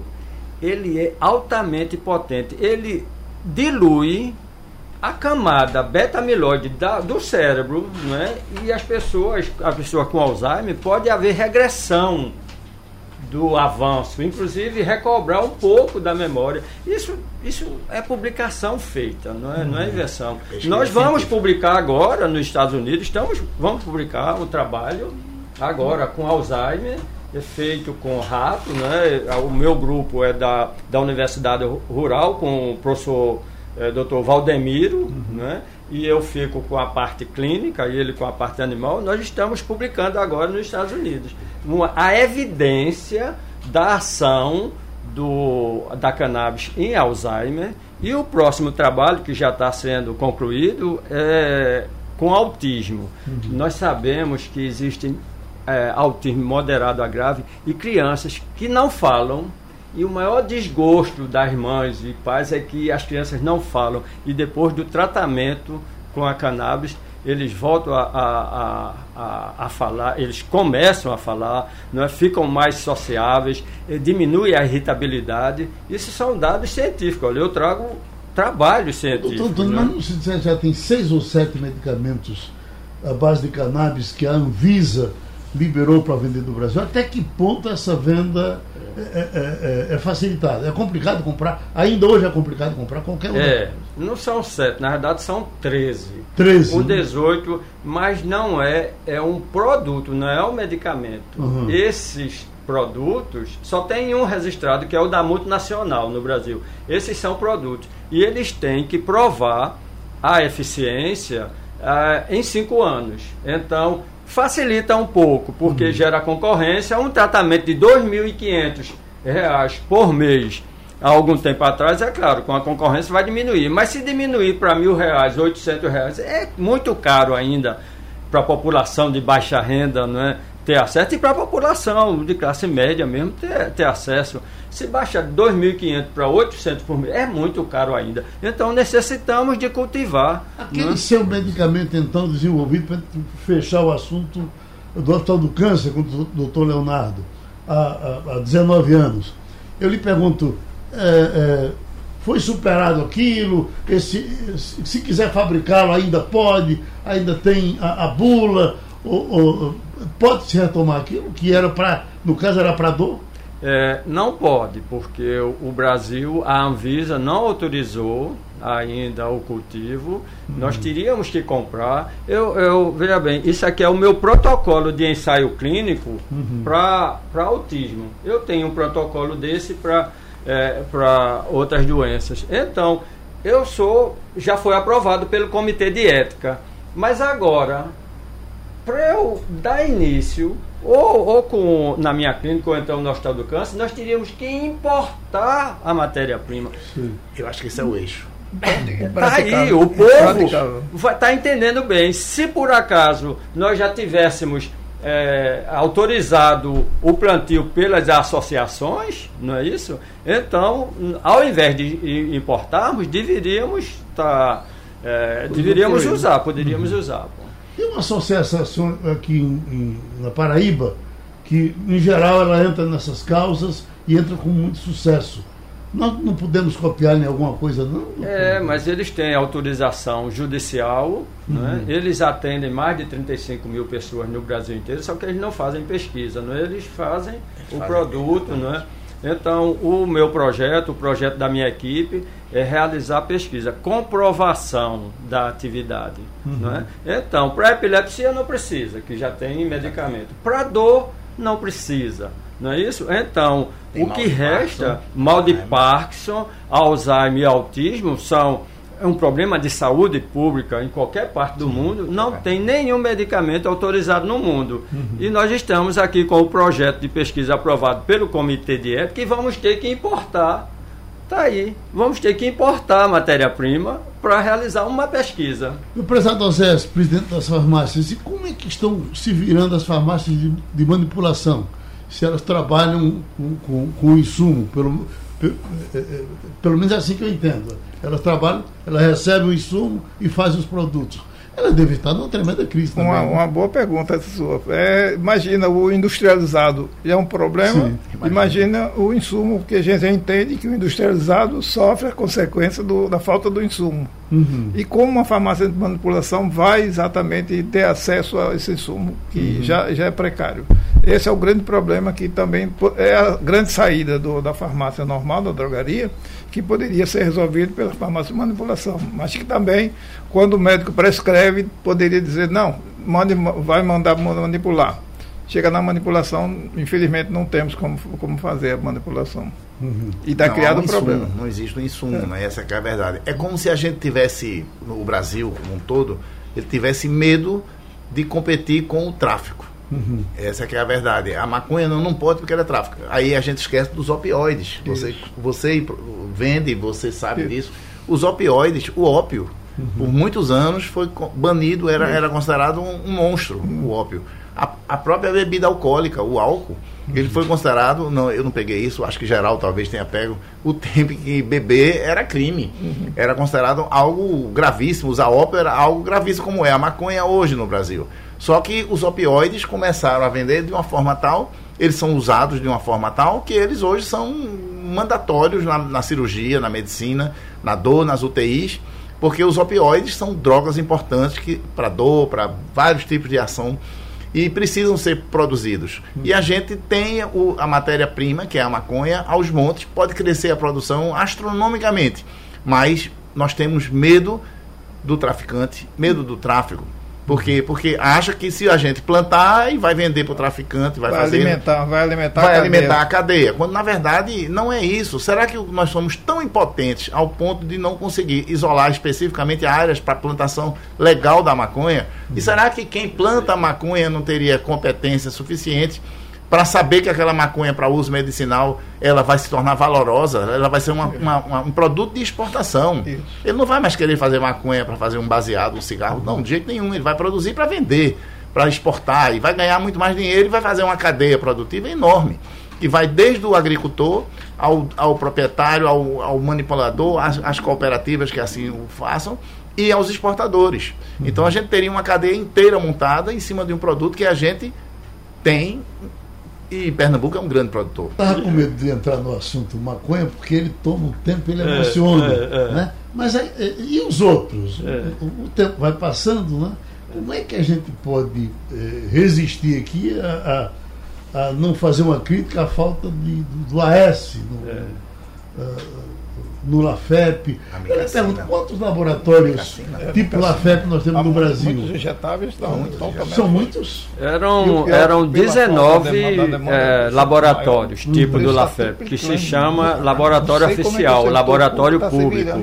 ele é altamente potente. Ele dilui a camada beta-amiloide do cérebro, né? E as pessoas, a pessoa com Alzheimer pode haver regressão do avanço, inclusive recobrar um pouco da memória. Isso, isso é publicação feita, não é, não é invenção. Nós vamos publicar agora nos Estados Unidos, estamos, vamos publicar o trabalho agora com Alzheimer é feito com rato, né? O meu grupo é da, da Universidade Rural com o professor é, Dr. Valdemiro, uhum. né? E eu fico com a parte clínica e ele com a parte animal. Nós estamos publicando agora nos Estados Unidos uma, a evidência da ação do, da cannabis em Alzheimer e o próximo trabalho que já está sendo concluído é com autismo. Uhum. Nós sabemos que existem é, autismo moderado a grave e crianças que não falam. E o maior desgosto das mães e pais é que as crianças não falam. E depois do tratamento com a cannabis, eles voltam a, a, a, a, falar, eles começam a falar, não é? ficam mais sociáveis, diminui a irritabilidade. Isso são dados científicos. Olha, eu trago trabalho científico. Doutor, né? mas você já tem seis ou sete medicamentos à base de cannabis que a Anvisa liberou para vender no Brasil, até que ponto essa venda é, é, é, é, facilitada? É complicado comprar? Ainda hoje é complicado comprar qualquer um. É, não são sete, na verdade são 13. 13. O 18, mas não é, é um produto, não é um medicamento. Uhum. Esses produtos só tem um registrado, que é o da multinacional no Brasil. Esses são produtos. E eles têm que provar a eficiência uh, em cinco anos. Então, facilita um pouco, porque uhum. gera concorrência. Um tratamento de R$ 2.500 por mês há algum tempo atrás, é claro, com a concorrência vai diminuir. Mas se diminuir para mil reais, 800 reais, é muito caro ainda para a população de baixa renda, não é? Ter acesso e para a população de classe média mesmo ter, ter acesso. Se baixa 2.500 para 800 por mês, é muito caro ainda. Então necessitamos de cultivar. Aquele né? seu medicamento, então, desenvolvido para fechar o assunto do Hospital do Câncer com o doutor Leonardo, há, há, há 19 anos. Eu lhe pergunto, é, é, foi superado aquilo? Esse, se quiser fabricá-lo, ainda pode? Ainda tem a, a bula? Ou, ou, pode se retomar aquilo que era para, no caso, era para dor? É, não pode, porque o, Brasil, a Anvisa não autorizou ainda o cultivo, uhum. nós teríamos que comprar. Eu, eu, veja bem, isso aqui é o meu protocolo de ensaio clínico uhum. para autismo. Eu tenho um protocolo desse para é, outras doenças. Então, eu sou, já foi aprovado pelo Comitê de Ética. Mas agora, para eu dar início, ou, ou com, na minha clínica, ou então no Hospital do Câncer, nós teríamos que importar a matéria-prima. Eu acho que esse é o eixo. Tá aí, o povo está entendendo bem. Se por acaso nós já tivéssemos é, autorizado o plantio pelas associações, não é isso? Então, ao invés de importarmos, deveríamos. Tá, é, deveríamos usar, poderíamos uhum. usar. Tem uma associação aqui em, em, na Paraíba que, em geral, ela entra nessas causas e entra com muito sucesso nós não podemos copiar em alguma coisa, não? É, mas eles têm autorização judicial, né? uhum. né? eles atendem mais de 35 mil pessoas no Brasil inteiro, só que eles não fazem pesquisa, né? eles fazem eles o fazem produto. Né? Então, o meu projeto, o projeto da minha equipe, é realizar pesquisa, comprovação da atividade. Uhum. Né? Então, para epilepsia não precisa, que já tem medicamento. Para dor, não precisa. Não é isso? Então, Tem o que resta, Parkinson, mal de Parkinson, Alzheimer e autismo são um problema de saúde pública em qualquer parte do mundo, não é. tem nenhum medicamento autorizado no mundo. Uhum. E nós estamos aqui com o projeto de pesquisa aprovado pelo Comitê de Ética e vamos ter que importar. Está aí. Vamos ter que importar matéria-prima para realizar uma pesquisa. O prezado José, presidente das farmácias, e como é que estão se virando as farmácias de, de manipulação? se elas trabalham com, com, com o insumo, pelo, pelo, é, é, pelo menos é assim que eu entendo. Elas trabalham, elas recebem o insumo e fazem os produtos ela deve estar numa tremenda crise também. Uma, né? uma boa pergunta sua. É, imagina o industrializado é um problema, Sim, imagina. imagina. o insumo, porque a gente entende que o industrializado sofre a consequência do, da falta do insumo. Uhum. E como uma farmácia de manipulação vai exatamente ter acesso a esse insumo, que uhum. já, já é precário. Esse é o grande problema que também é a grande saída do, da farmácia normal, da drogaria, que poderia ser resolvido pela farmácia de manipulação. Mas que também, quando o médico prescreve, poderia dizer, não, mande, vai mandar manipular. Chega na manipulação, infelizmente não temos como, como fazer a manipulação. Uhum. E está criado um problema. Não existe um insumo, é. né? essa é a verdade. É como se a gente tivesse, no Brasil como um todo, ele tivesse medo de competir com o tráfico. Uhum. Essa que é a verdade. A maconha não, não pode porque ela é tráfico. Aí a gente esquece dos opioides. Você, você vende, você sabe Isso. disso. Os opioides, o ópio, uhum. por muitos anos foi banido, era, era considerado um, um monstro, uhum. o ópio. A, a, própria bebida alcoólica, o álcool, ele foi considerado, não, eu não peguei isso, acho que geral talvez tenha pego, o tempo que beber era crime. Uhum. Era considerado algo gravíssimo, usar ópio era algo gravíssimo como é a maconha hoje no Brasil. Só que os opioides começaram a vender de uma forma tal, eles são usados de uma forma tal, que eles hoje são mandatórios na, na cirurgia, na medicina, na dor, nas UTIs, porque os opioides são drogas importantes para dor, para vários tipos de ação e precisam ser produzidos. E a gente tem o, a matéria-prima, que é a maconha, aos montes, pode crescer a produção astronomicamente, mas nós temos medo do traficante, medo do tráfico. Por quê? Porque acha que se a gente plantar e vai vender para o traficante, vai, vai fazer. Alimentar, vai alimentar vai a alimentar a cadeia. Quando na verdade não é isso. Será que nós somos tão impotentes ao ponto de não conseguir isolar especificamente áreas para plantação legal da maconha? E será que quem planta a maconha não teria competência suficiente para saber que aquela maconha para uso medicinal ela vai se tornar valorosa, ela vai ser uma, uma, uma, um produto de exportação. Isso. Ele não vai mais querer fazer maconha para fazer um baseado, um cigarro, não, de jeito nenhum. Ele vai produzir para vender. para exportar e vai ganhar muito mais dinheiro e vai fazer uma cadeia produtiva enorme, que vai desde o agricultor ao, ao proprietário, ao, ao manipulador, às, às cooperativas que assim o façam e aos exportadores. Então a gente teria uma cadeia inteira montada em cima de um produto que a gente tem e Pernambuco é um grande produtor. Estava com medo de entrar no assunto maconha, porque ele toma um tempo, ele é, emociona. É, é, né? Mas aí, e os outros? É. O, o, tempo vai passando, né? Como é que a gente pode resistir aqui a, a, a, não fazer uma crítica à falta de, do, do AS? No, é. No LAFEP. Eu pergunto, quantos laboratórios é, tipo LAFEP nós temos no Brasil? Muitos injetáveis estão, muitos? São muitos? Eram, eram 19 é, laboratórios, tipo do LAFEP, que se chama laboratório oficial, laboratório público.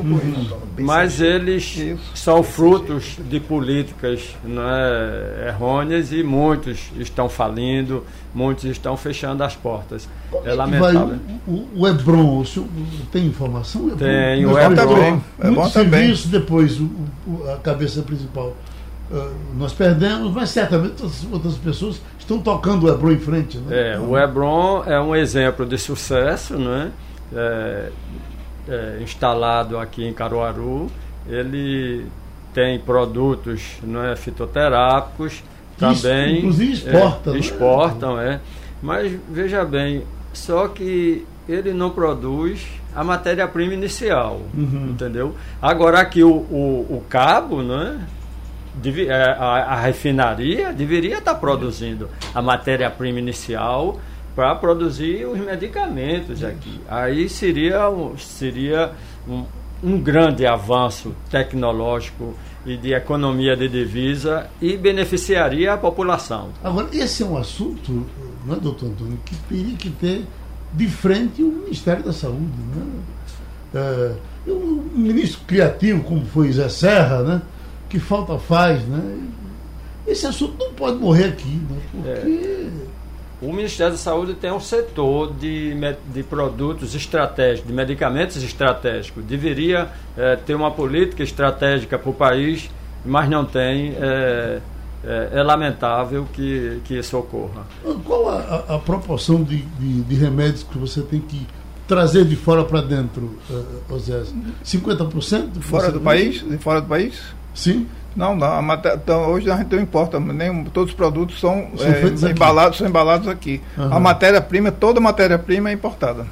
Mas eles são frutos de políticas né, errôneas e muitos estão falindo, muitos estão fechando as portas. Como é, lamentável. O, o, Hebron, o senhor tem informação? Hebron? Tem, o Hebron. Também. É bom serviço depois, o, a cabeça principal. Uh, nós perdemos, mas certamente outras, pessoas estão tocando o Hebron em frente. Né? É, o Hebron é um exemplo de sucesso, né? É, é, instalado aqui em Caruaru. Ele tem produtos é, fitoterápicos, também. inclusive exportam. É, exportam, é. Mas veja bem, só que ele não produz a matéria-prima inicial, uhum. entendeu? Agora aqui o, o, o cabo, né? Deve, a, a, refinaria deveria estar produzindo a matéria-prima inicial para produzir os medicamentos aqui. Aí seria, seria um, um grande avanço tecnológico e de economia de divisa e beneficiaria a população. Agora, esse é um assunto, não é, doutor Antônio, que teria que ter de frente o Ministério da Saúde. Né? É, um ministro criativo, como foi Zé Serra, né? que falta faz. Né? Esse assunto não pode morrer aqui, né? porque. É. O Ministério da Saúde tem um setor de, de produtos estratégicos, de medicamentos estratégicos. Deveria é, ter uma política estratégica para o país, mas não tem. É, é, é, lamentável que, que isso ocorra. Qual a, a, a proporção de, de, de, remédios que você tem que trazer de fora para dentro, uh, Osés? 50%? Fora do país? De fora do país? Sim. Não, não. A matéria, então, hoje a gente não importa, nem, todos os produtos são, são é, embalados, são embalados aqui. Uhum. A matéria-prima, toda matéria-prima é importada.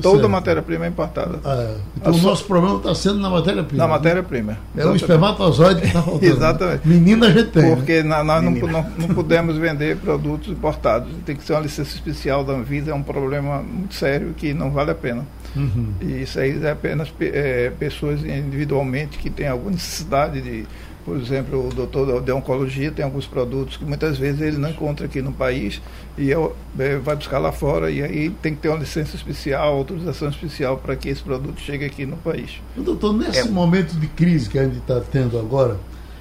Toda matéria-prima é importada. Ah, então o nosso problema está sendo na matéria-prima. Na matéria-prima. É o espermatozoide que está faltando. Exatamente. Menina a gente tem. Porque né? nós não, não, não, podemos vender produtos importados. Tem que ser uma licença especial da Anvisa, é um problema muito sério que não vale a pena. Uhum. E isso aí é apenas é, pessoas individualmente que têm alguma necessidade de por exemplo, o doutor de oncologia tem alguns produtos que muitas vezes ele não encontra aqui no país e eu, é, vai buscar lá fora e aí tem que ter uma licença especial, autorização especial para que esse produto chegue aqui no país. Doutor, nesse é. momento de crise que a gente está tendo agora,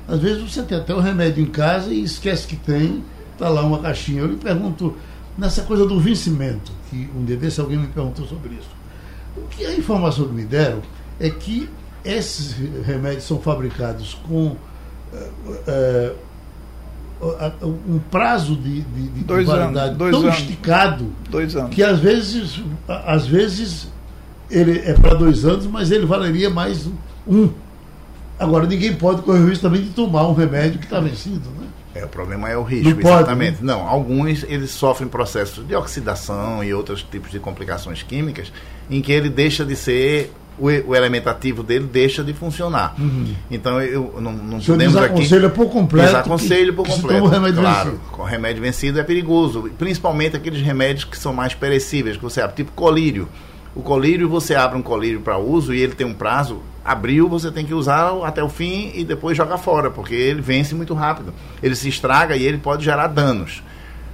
às vezes você tem até o um remédio em casa e esquece que tem, está lá uma caixinha. Eu lhe pergunto, nessa coisa do vencimento, que um dia desse alguém me perguntou sobre isso. O que a informação que me deram é que esses remédios são fabricados com é, um prazo de, de, de dois validade anos, tão anos, esticado dois anos. que às vezes, às vezes ele é para dois anos, mas ele valeria mais um. Agora, ninguém pode correr o risco também de tomar um remédio que está vencido, né? É, o problema é o risco, não exatamente. Pode, né? Não, alguns eles sofrem processos de oxidação e outros tipos de complicações químicas em que ele deixa de ser o, o, elemento ativo dele deixa de funcionar. Uhum. Então eu não, não o podemos aqui. por completo. Desaconselho por completo. remédio claro, vencido. com remédio vencido é perigoso, principalmente aqueles remédios que são mais perecíveis, que você abre, tipo colírio. O colírio, você abre um colírio para uso e ele tem um prazo. Abriu, você tem que usar até o fim e depois jogar fora, porque ele vence muito rápido. Ele se estraga e ele pode gerar danos.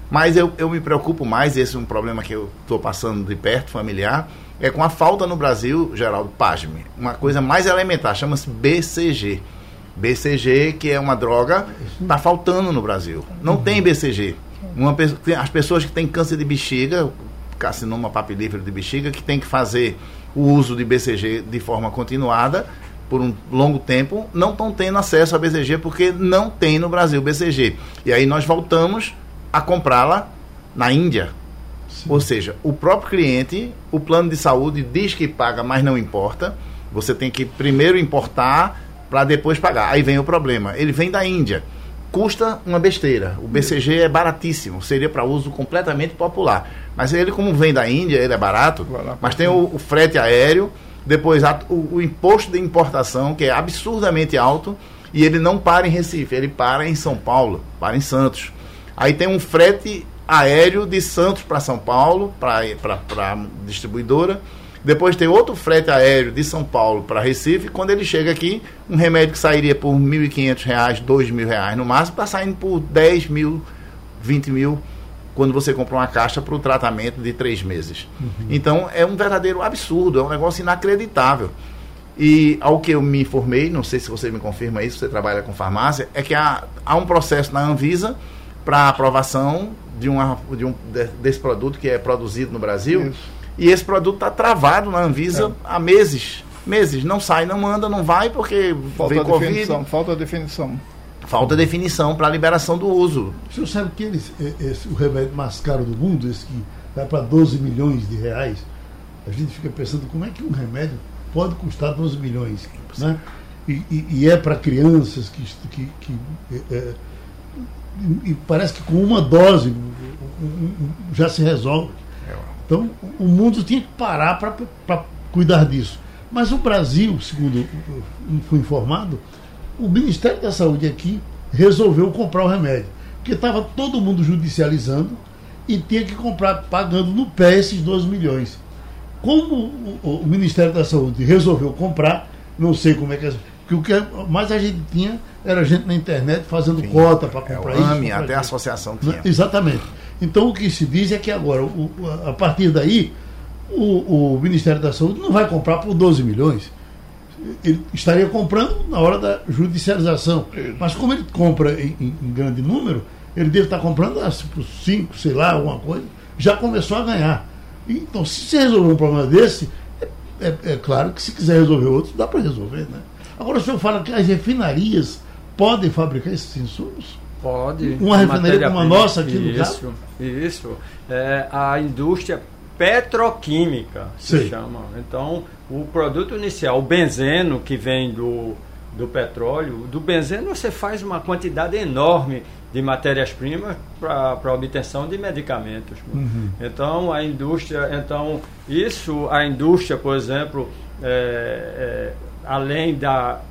Mas eu, eu me preocupo mais, esse é um problema que eu estou passando de perto, familiar, é com a falta no Brasil, Geraldo, pasme, uma coisa mais elementar, chama-se BCG. BCG, que é uma droga, está faltando no Brasil. Não uhum. tem BCG. Uma, as pessoas que têm câncer de bexiga, carcinoma papilífero de bexiga, que tem que fazer o uso de BCG de forma continuada, por um longo tempo, não estão tendo acesso a BCG porque não tem no Brasil BCG. E aí nós voltamos a comprá-la na Índia. Sim. Ou seja, o próprio cliente, o plano de saúde diz que paga, mas não importa. Você tem que primeiro importar para depois pagar. Aí vem o problema. Ele vem da Índia. Custa uma besteira. O BCG é baratíssimo. Seria para uso completamente popular. Mas ele, como vem da Índia, ele é barato. Mas tem o, o frete aéreo depois a, o, o, imposto de importação, que é absurdamente alto, e ele não para em Recife, ele para em São Paulo, para em Santos. Aí tem um frete aéreo de Santos para São Paulo, para a distribuidora. Depois tem outro frete aéreo de São Paulo para Recife. Quando ele chega aqui, um remédio que sairia por R$ 1.500, R$ 2.000 no máximo, está saindo por 10 mil, 20 mil quando você compra uma caixa para o tratamento de três meses. Uhum. Então é um verdadeiro absurdo, é um negócio inacreditável. E ao que eu me informei, não sei se você me confirma isso, você trabalha com farmácia, é que há, há um processo na Anvisa para aprovação de, uma, de um, de, desse produto que é produzido no Brasil. Isso. E esse produto está travado na Anvisa é. há meses. Meses. Não sai, não anda, não vai, porque falta vem Covid. Falta definição. Falta definição para a liberação do uso. O senhor sabe que eles, esse, o remédio mais caro do mundo, esse que vai para 12 milhões de reais, a gente fica pensando como é que um remédio pode custar 12 milhões. Né? E, e, e é para crianças que, que, que é, é e parece que com uma dose já se resolve. Então o mundo tinha que parar para cuidar disso. Mas o Brasil, segundo fui informado, o Ministério da Saúde aqui resolveu comprar o remédio. Porque estava todo mundo judicializando e tinha que comprar, pagando no pé esses 12 milhões. Como o, Ministério da Saúde resolveu comprar, não sei como é que é. Porque o que mais a gente tinha era gente na internet fazendo Sim, cota para comprar é, AME, isso. até a associação tinha. Né? Exatamente. Então o que se diz é que agora, o, a partir daí, o, o Ministério da Saúde não vai comprar por 12 milhões ele estaria comprando na hora da judicialização. Mas como ele compra em, em grande número, ele deve estar comprando por 5, sei lá, alguma coisa, já começou a ganhar. Então, se você resolver um problema desse, é, é, é claro que se quiser resolver outro, dá para resolver. Né? Agora, o senhor fala que as refinarias podem fabricar esses insumos? Pode. Uma refinaria como a nossa aqui no caso? Isso. É, a indústria petroquímica se Sim. chama. Então, o produto inicial, o benzeno que vem do, do petróleo, do benzeno você faz uma quantidade enorme de matérias-primas para obtenção de medicamentos. Uhum. Então a indústria, então isso a indústria, por exemplo, é, é, além da,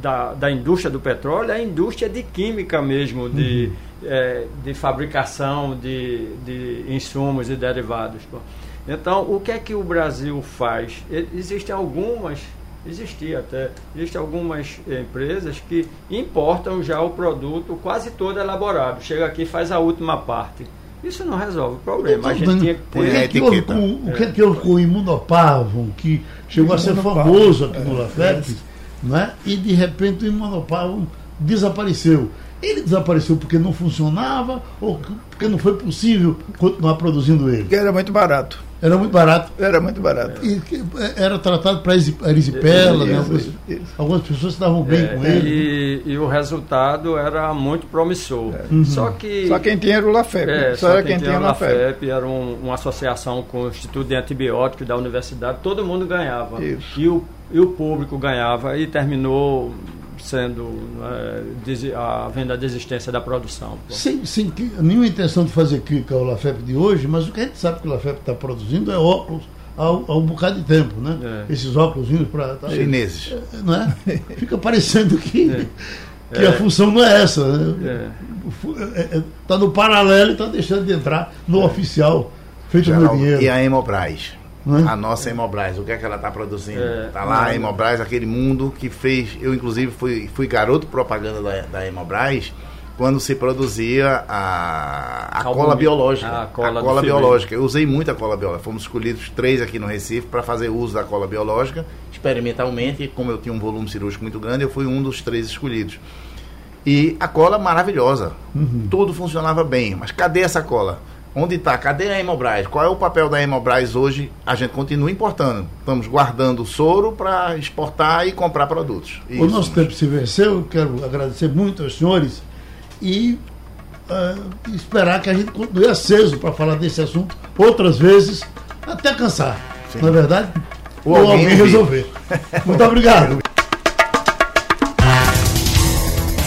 da, da, indústria do petróleo, é a indústria de química mesmo, de, uhum. é, de fabricação de, de insumos e derivados. Pô. Então, o que é que o Brasil faz? Existem algumas, existia até, existem algumas empresas que importam já o produto quase todo elaborado. Chega aqui e faz a última parte. Isso não resolve o problema. A gente tinha que ter. O que, houve com, o que, é que houve com o imunopavon, que chegou a ser famoso aqui no LAFEP, né? e de repente o imunopavon desapareceu. Ele desapareceu porque não funcionava ou porque não foi possível continuar produzindo ele? Porque era muito barato. Era muito barato. Era muito barato. E, era tratado para erisipela, né? Algumas, algumas, pessoas estavam bem é, com ele. E, e, o resultado era muito promissor. É. Uhum. Só que. Só quem tinha era o LAFEP. É, só, só era quem, quem tinha o LAFEP. Era um, uma associação com o Instituto de Antibióticos da universidade, todo mundo ganhava. Isso. E o, e o público ganhava e terminou sendo é, a venda da existência da produção. Sem, sem nenhuma intenção de fazer crítica ao LAFEP de hoje, mas o que a gente sabe que o LAFEP está produzindo é óculos há, há, um bocado de tempo, né? É. Esses óculos para. Tá, Chineses. É, não é? Fica parecendo que, é. que a função não é essa. Né? Está no paralelo e está deixando de entrar no oficial, feito Geral, no dinheiro. E a Hemobras? É? A nossa Hemobras, o que é que ela está produzindo? Está é, lá a Hemobras, aquele mundo que fez. Eu, inclusive, fui, fui garoto propaganda da, da Hemobras quando se produzia a, a cola biológica. A cola, a cola biológica. Eu usei muito a cola biológica. Fomos escolhidos três aqui no Recife para fazer uso da cola biológica, experimentalmente. Como eu tinha um volume cirúrgico muito grande, eu fui um dos três escolhidos. E a cola maravilhosa. Uhum. Tudo funcionava bem. Mas cadê essa cola? Onde está? Cadê a Hemobras? Qual é o papel da Hemobras hoje? A gente continua importando. Estamos guardando o soro para exportar e comprar produtos. Isso. O nosso tempo se venceu. Quero agradecer muito aos senhores e uh, esperar que a gente continue aceso para falar desse assunto outras vezes, até cansar. Sim. Não é verdade? Ou, Ou alguém, alguém resolver. muito obrigado.